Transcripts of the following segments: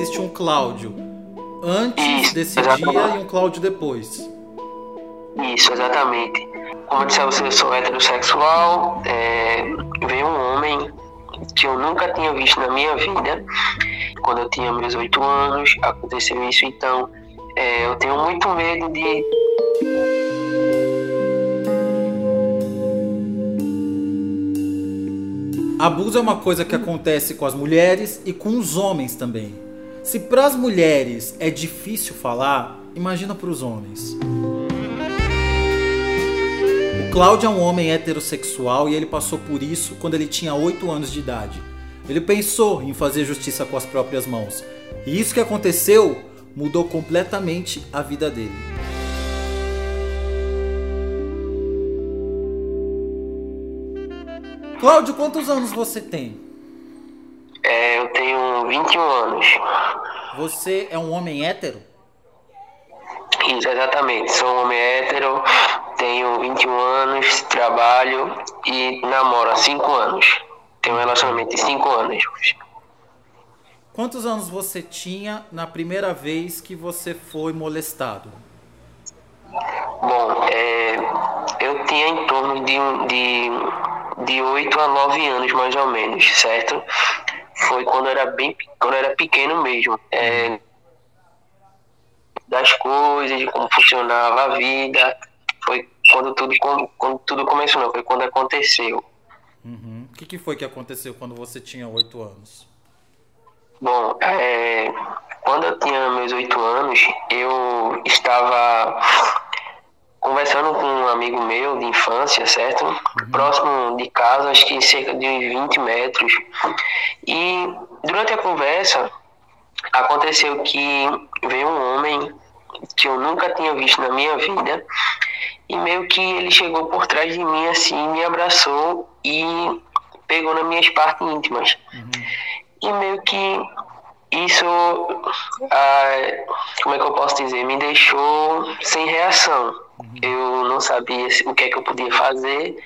existe um Cláudio antes Isso, desse exatamente. dia e um Cláudio depois. Isso, exatamente. Como eu disse a você, eu sou heterossexual. É, veio um homem que eu nunca tinha visto na minha vida. Quando eu tinha meus oito anos, aconteceu isso. Então, é, eu tenho muito medo de Abuso é uma coisa que acontece com as mulheres e com os homens também. Se para as mulheres é difícil falar, imagina para os homens. O Cláudio é um homem heterossexual e ele passou por isso quando ele tinha 8 anos de idade. Ele pensou em fazer justiça com as próprias mãos. E isso que aconteceu mudou completamente a vida dele. Cláudio, quantos anos você tem? É, eu tenho 21 anos. Você é um homem hétero? Isso, exatamente. Sou um homem hétero, tenho 21 anos, trabalho e namoro há 5 anos. Tenho um relacionamento de 5 anos. Quantos anos você tinha na primeira vez que você foi molestado? Bom, é, eu tinha em torno de, de, de 8 a 9 anos, mais ou menos, certo? Foi quando eu era bem quando eu era pequeno mesmo. É, das coisas, de como funcionava a vida. Foi quando tudo, quando tudo começou, não, foi quando aconteceu. Uhum. O que, que foi que aconteceu quando você tinha 8 anos? Bom, é, quando eu tinha meus oito anos, eu estava conversando com um amigo meu de infância, certo? Próximo de casa, acho que cerca de uns 20 metros. E durante a conversa, aconteceu que veio um homem que eu nunca tinha visto na minha vida e meio que ele chegou por trás de mim assim, me abraçou e pegou nas minhas partes íntimas. E meio que isso, ah, como é que eu posso dizer, me deixou sem reação. Eu não sabia o que é que eu podia fazer.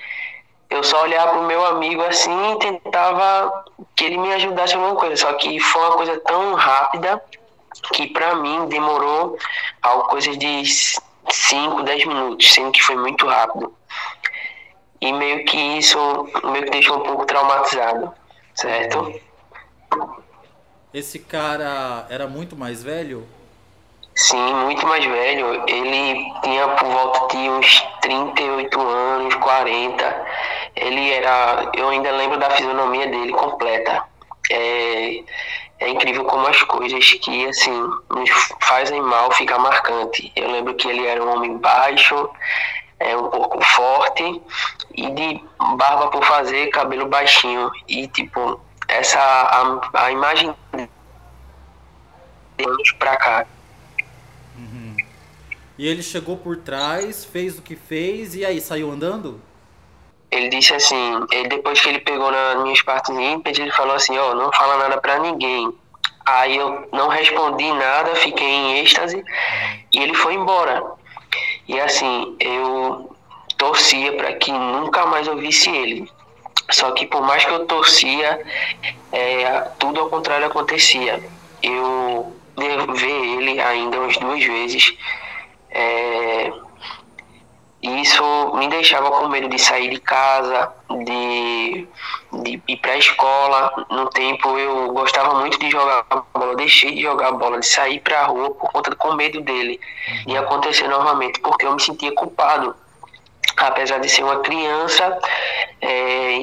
Eu só olhava pro meu amigo assim e tentava que ele me ajudasse em alguma coisa. Só que foi uma coisa tão rápida que pra mim demorou algo coisa de 5, 10 minutos, sendo que foi muito rápido. E meio que isso meio que deixou um pouco traumatizado, certo? Esse cara era muito mais velho? Sim, muito mais velho. Ele tinha por volta de uns 38 anos, 40. Ele era. Eu ainda lembro da fisionomia dele completa. É, é incrível como as coisas que, assim, nos fazem mal fica marcante. Eu lembro que ele era um homem baixo, é, um pouco forte e de barba por fazer, cabelo baixinho. E, tipo, essa. A, a imagem anos pra cá. E ele chegou por trás, fez o que fez e aí saiu andando? Ele disse assim, ele, depois que ele pegou nas minhas partes ele falou assim, ó, não fala nada pra ninguém. Aí eu não respondi nada, fiquei em êxtase e ele foi embora. E assim, eu torcia para que nunca mais eu visse ele. Só que por mais que eu torcia, é, tudo ao contrário acontecia. Eu ver ele ainda umas duas vezes. É, e isso me deixava com medo de sair de casa, de, de ir para a escola. No tempo eu gostava muito de jogar bola, deixei de jogar bola, de sair para a rua por conta com medo dele de acontecer novamente, porque eu me sentia culpado. Apesar de ser uma criança, é,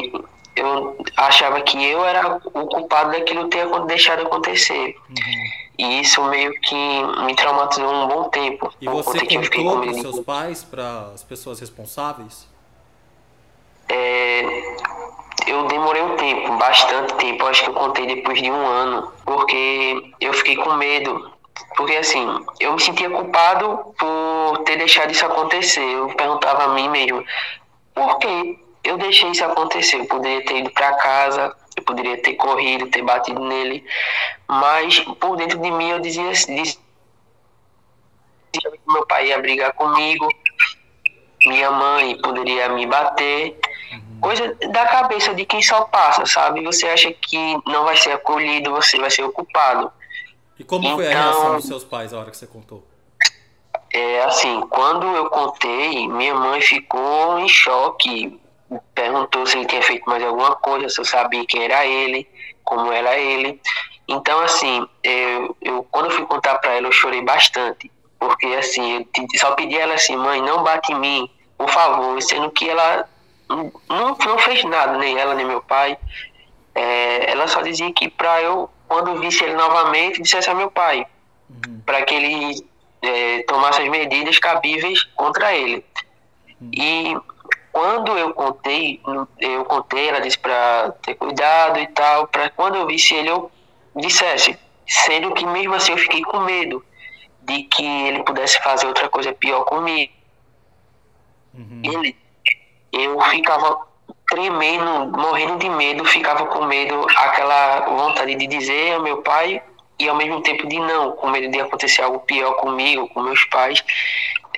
eu achava que eu era o culpado daquilo ter deixado acontecer. E isso meio que me traumatizou um bom tempo. E você contou com os seus pais, para as pessoas responsáveis? É, eu demorei um tempo, bastante tempo, acho que eu contei depois de um ano, porque eu fiquei com medo. Porque assim, eu me sentia culpado por ter deixado isso acontecer. Eu perguntava a mim mesmo, por que eu deixei isso acontecer? Eu poderia ter ido para casa, eu poderia ter corrido, ter batido nele, mas por dentro de mim eu dizia, dizia que meu pai ia brigar comigo, minha mãe poderia me bater, coisa da cabeça de quem só passa, sabe? Você acha que não vai ser acolhido, você vai ser ocupado. E como então, foi a então, reação dos seus pais na hora que você contou? É assim, quando eu contei, minha mãe ficou em choque, perguntou se ele tinha feito mais alguma coisa, se eu sabia quem era ele, como era ele. Então, assim, eu, eu quando eu fui contar para ela, eu chorei bastante, porque assim, eu só pedi ela assim, mãe, não bate em mim, por favor, sendo que ela não, não fez nada, nem ela, nem meu pai. É, ela só dizia que para eu, quando visse ele novamente, dissesse a meu pai, uhum. para que ele é, tomasse as medidas cabíveis contra ele. Uhum. E quando eu contei, eu contei, ela disse para ter cuidado e tal, para quando eu visse ele, eu dissesse, sendo que mesmo assim eu fiquei com medo de que ele pudesse fazer outra coisa pior comigo. Uhum. Ele, eu ficava tremendo, morrendo de medo, ficava com medo, aquela vontade de dizer ao meu pai e ao mesmo tempo de não, com medo de acontecer algo pior comigo, com meus pais.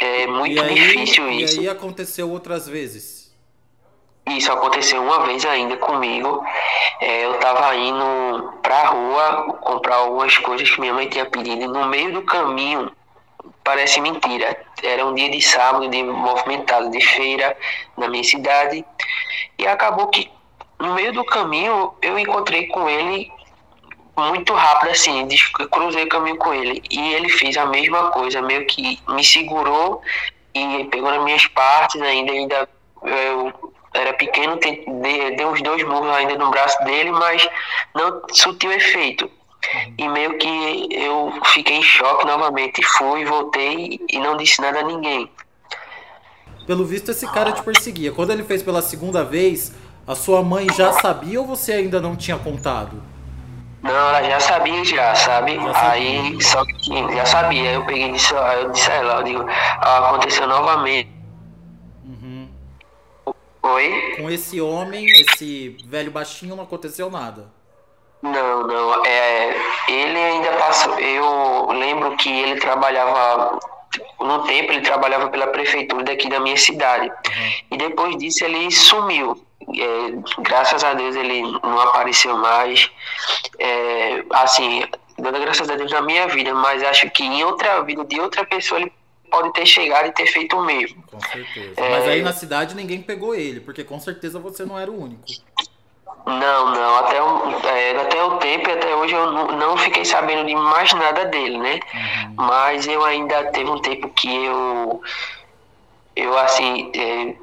É muito aí, difícil isso. E aí aconteceu outras vezes? Isso aconteceu uma vez ainda comigo. É, eu estava indo pra rua comprar algumas coisas que minha mãe tinha pedido. E no meio do caminho, parece mentira. Era um dia de sábado, de movimentado, de feira na minha cidade. E acabou que no meio do caminho eu encontrei com ele muito rápido assim, cruzei o caminho com ele e ele fez a mesma coisa, meio que me segurou e pegou nas minhas partes ainda, ainda eu era pequeno, deu uns dois murros ainda no braço dele, mas não surtiu efeito. Uhum. E meio que eu fiquei em choque novamente, fui, voltei e não disse nada a ninguém. Pelo visto, esse cara te perseguia. Quando ele fez pela segunda vez, a sua mãe já sabia ou você ainda não tinha contado? Não, ela já sabia já, sabe? Já sabia. Aí, só que já sabia. Eu peguei isso, eu disse a ela, eu digo, aconteceu novamente. Uhum. Oi? Com esse homem, esse velho baixinho, não aconteceu nada. Não, não. É, ele ainda passou. Eu lembro que ele trabalhava no tempo ele trabalhava pela prefeitura daqui da minha cidade. Uhum. E depois disso ele sumiu. É, graças a Deus ele não apareceu mais. É, assim, dando graças a Deus na minha vida, mas acho que em outra vida de outra pessoa ele pode ter chegado e ter feito o mesmo. Com certeza. É, mas aí na cidade ninguém pegou ele, porque com certeza você não era o único. Não, não, até o, é, até o tempo e até hoje eu não, não, fiquei sabendo de mais nada dele, né? Uhum. Mas eu ainda teve um tempo que eu, eu assim, é,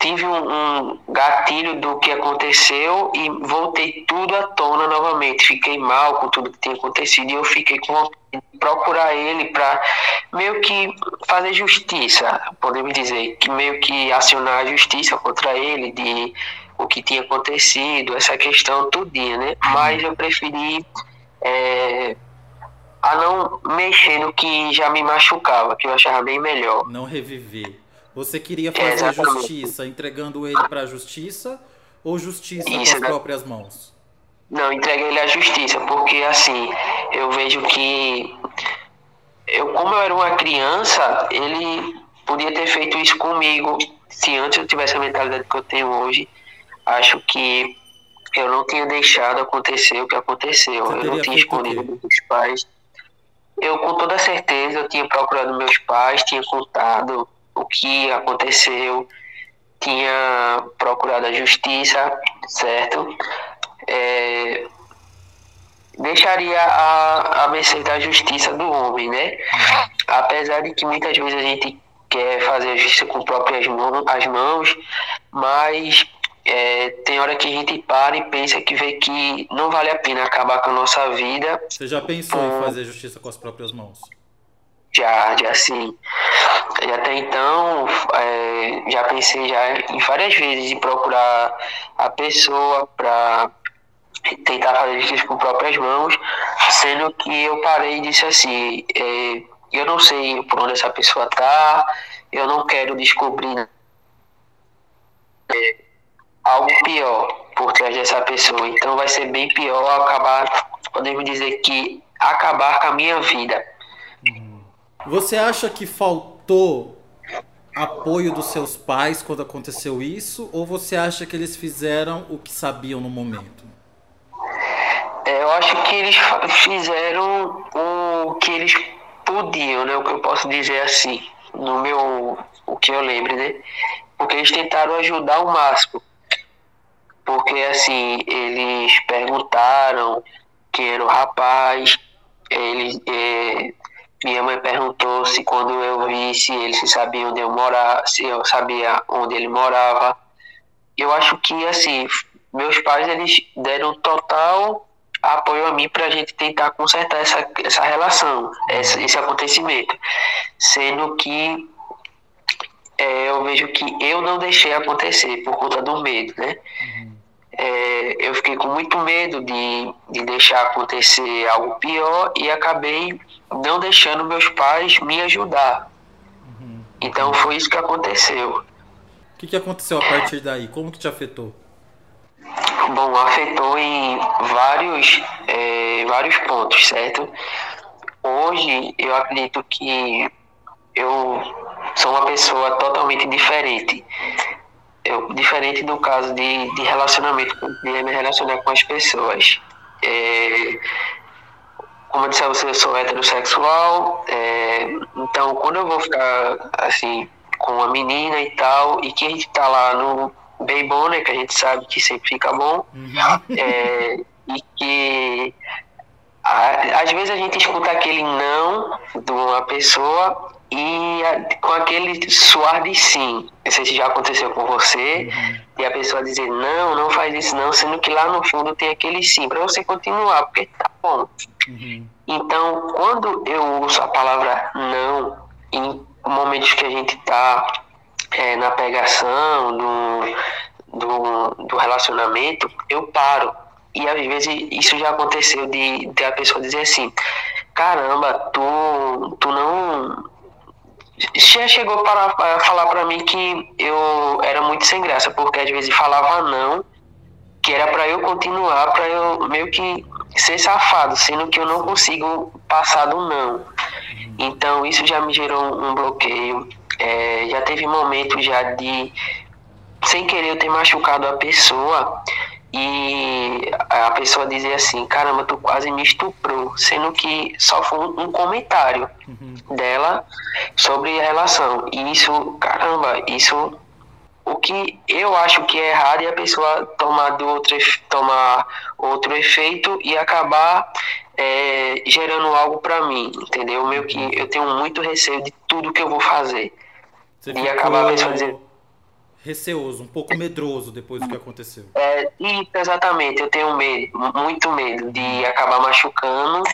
tive um, um, gatilho do que aconteceu e voltei tudo à tona novamente. Fiquei mal com tudo que tinha acontecido e eu fiquei com procurar ele para meio que fazer justiça, podemos dizer, que meio que acionar a justiça contra ele de o que tinha acontecido, essa questão tudinha, né? Mas eu preferi é, a não mexer no que já me machucava, que eu achava bem melhor. Não reviver. Você queria fazer é, justiça entregando ele para a justiça ou justiça Isso, com as próprias mãos? Não, entreguei ele à justiça, porque assim, eu vejo que eu como eu era uma criança, ele podia ter feito isso comigo se antes eu tivesse a mentalidade que eu tenho hoje acho que eu não tinha deixado acontecer o que aconteceu. eu não tinha escondido meus pais. Eu, com toda certeza, eu tinha procurado meus pais, tinha contado o que aconteceu, tinha procurado a justiça, certo? É, deixaria a, a mercê da justiça do homem, né? Apesar de que muitas vezes a gente quer fazer a justiça com próprias mãos, as mãos, mas é, tem hora que a gente para e pensa que vê que não vale a pena acabar com a nossa vida. Você já pensou com... em fazer justiça com as próprias mãos? Já, já sim. E até então, é, já pensei já em várias vezes em procurar a pessoa para tentar fazer justiça com próprias mãos, sendo que eu parei e disse assim, é, eu não sei por onde essa pessoa tá, eu não quero descobrir é, algo pior por trás dessa pessoa. Então vai ser bem pior acabar, podemos dizer que acabar com a minha vida. Uhum. Você acha que faltou apoio dos seus pais quando aconteceu isso? Ou você acha que eles fizeram o que sabiam no momento? é, eu acho que eles fizeram o que eles podiam, né? O que eu posso dizer assim, no meu, o que eu lembro, né? Porque eles tentaram ajudar o máximo. Porque assim, eles perguntaram quem era o rapaz, eles, é, minha mãe perguntou se quando eu vi se eles sabiam onde eu morava, se eu sabia onde ele morava. Eu acho que assim, meus pais eles deram total apoio a mim para a gente tentar consertar essa, essa relação, essa, esse acontecimento. Sendo que é, eu vejo que eu não deixei acontecer por conta do medo, né? Uhum. É, eu fiquei com muito medo de, de deixar acontecer algo pior e acabei não deixando meus pais me ajudar. Uhum. Então foi isso que aconteceu. O que, que aconteceu a partir daí? Como que te afetou? Bom, afetou em vários, é, vários pontos, certo? Hoje eu acredito que eu sou uma pessoa totalmente diferente. Eu, diferente do caso de, de relacionamento, de me relacionar com as pessoas. É, como eu disse a você, eu sou heterossexual, é, então quando eu vou ficar assim com uma menina e tal, e que a gente tá lá no bem bom, né? Que a gente sabe que sempre fica bom. Uhum. É, e que a, às vezes a gente escuta aquele não de uma pessoa e a, com aquele suar de sim. Não sei se já aconteceu com você, uhum. e a pessoa dizer não, não faz isso não, sendo que lá no fundo tem aquele sim, para você continuar, porque tá bom. Uhum. Então, quando eu uso a palavra não em momentos que a gente tá é, na pegação, do, do, do relacionamento, eu paro. E às vezes isso já aconteceu de, de a pessoa dizer assim, caramba, tu, tu não. Chegou para falar para mim que eu era muito sem graça, porque às vezes falava não, que era para eu continuar, para eu meio que ser safado, sendo que eu não consigo passar do não. Então isso já me gerou um bloqueio. É, já teve momentos já de, sem querer, eu ter machucado a pessoa e a pessoa dizer assim, caramba, tu quase me estuprou, sendo que só foi um, comentário uhum. dela sobre a relação. E isso, caramba, isso o que eu acho que é errado é a pessoa tomar do outro, tomar outro efeito e acabar é, gerando algo para mim, entendeu? Meio que eu tenho muito receio de tudo que eu vou fazer. Você e acabar a pessoa dizendo. Receoso, um pouco medroso depois do que aconteceu. É, isso, exatamente. Eu tenho medo, muito medo de acabar machucando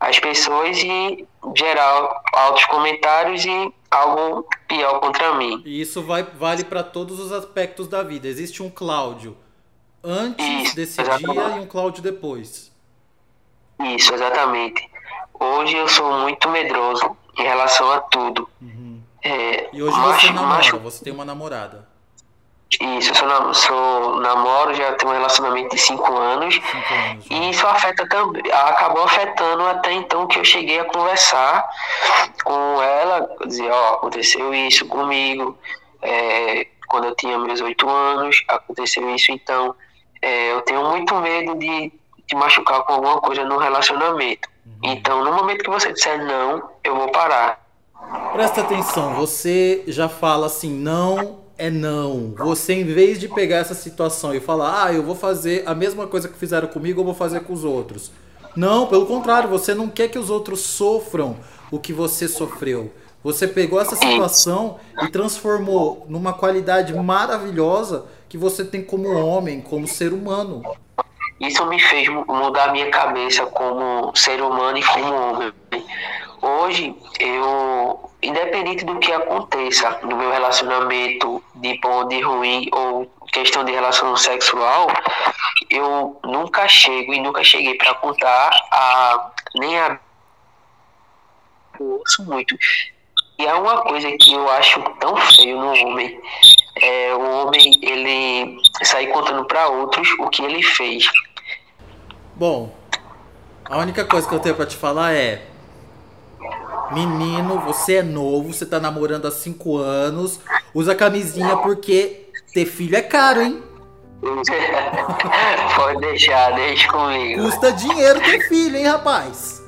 as pessoas e gerar altos comentários e algo pior contra mim. E isso vai, vale para todos os aspectos da vida. Existe um Cláudio antes isso, desse exatamente. dia e um Cláudio depois. Isso, exatamente. Hoje eu sou muito medroso em relação a tudo. Uhum. É, e hoje macho, você namora, macho... você tem uma namorada. Isso, eu sou, sou namoro, já tenho um relacionamento de 5 anos. Cinco anos e isso afeta também, acabou afetando até então que eu cheguei a conversar com ela, dizer, ó, aconteceu isso comigo, é, quando eu tinha meus 8 anos, aconteceu isso, então é, eu tenho muito medo de, de machucar com alguma coisa no relacionamento. Uhum. Então, no momento que você disser não, eu vou parar. Presta atenção, você já fala assim, não é não. Você, em vez de pegar essa situação e falar, ah, eu vou fazer a mesma coisa que fizeram comigo, eu vou fazer com os outros. Não, pelo contrário, você não quer que os outros sofram o que você sofreu. Você pegou essa situação e transformou numa qualidade maravilhosa que você tem como homem, como ser humano. Isso me fez mudar minha cabeça como ser humano e como homem. Hoje, eu, independente do que aconteça no meu relacionamento, de bom, de ruim, ou questão de relação sexual, eu nunca chego e nunca cheguei para contar a nem a eu ouço muito. E há uma coisa que eu acho tão feio no homem, é o homem ele sair contando para outros o que ele fez. Bom, a única coisa que eu tenho para te falar é Menino, você é novo, você tá namorando há 5 anos. Usa camisinha porque ter filho é caro, hein? Pode deixar, deixa comigo. Custa dinheiro ter filho, hein, rapaz?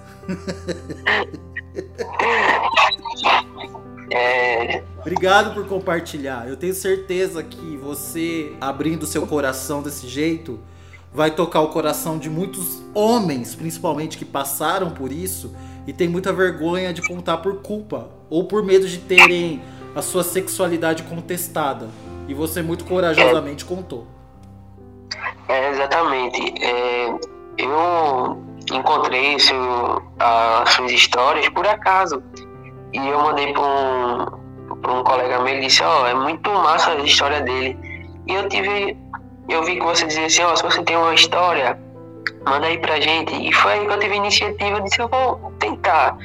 É... Obrigado por compartilhar. Eu tenho certeza que você abrindo seu coração desse jeito vai tocar o coração de muitos homens, principalmente que passaram por isso e tem muita vergonha de contar por culpa ou por medo de terem a sua sexualidade contestada. E você muito corajosamente contou. É, exatamente. É, eu encontrei seu, as suas histórias por acaso. E eu mandei para um, um colega meu e disse, ó, oh, é muito massa a história dele. E eu tive. Eu vi que você dizia assim, ó, oh, se você tem uma história, manda aí pra gente. E foi aí que eu tive iniciativa, eu disse, eu vou tentar.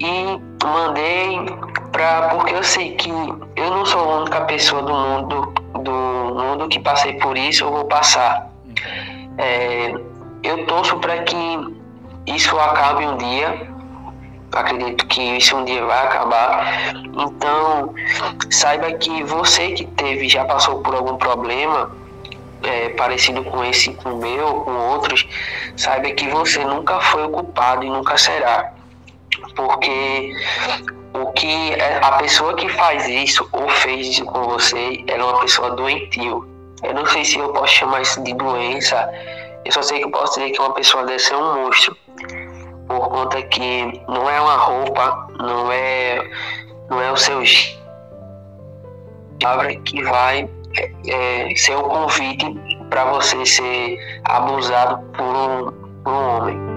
E mandei pra. Porque eu sei que eu não sou a única pessoa do mundo, do mundo que passei por isso, eu vou passar. É, eu torço para que isso acabe um dia. Acredito que isso um dia vai acabar. Então, saiba que você que teve, já passou por algum problema, é, parecido com esse, com o meu, com outros, saiba que você nunca foi o culpado e nunca será. Porque o que é, a pessoa que faz isso ou fez isso com você, ela é uma pessoa doentio. Eu não sei se eu posso chamar isso de doença, eu só sei que eu posso dizer que uma pessoa dessa é um monstro. Por conta que não é uma roupa, não é, não é o seu palavra que vai é, ser um convite para você ser abusado por um, por um homem.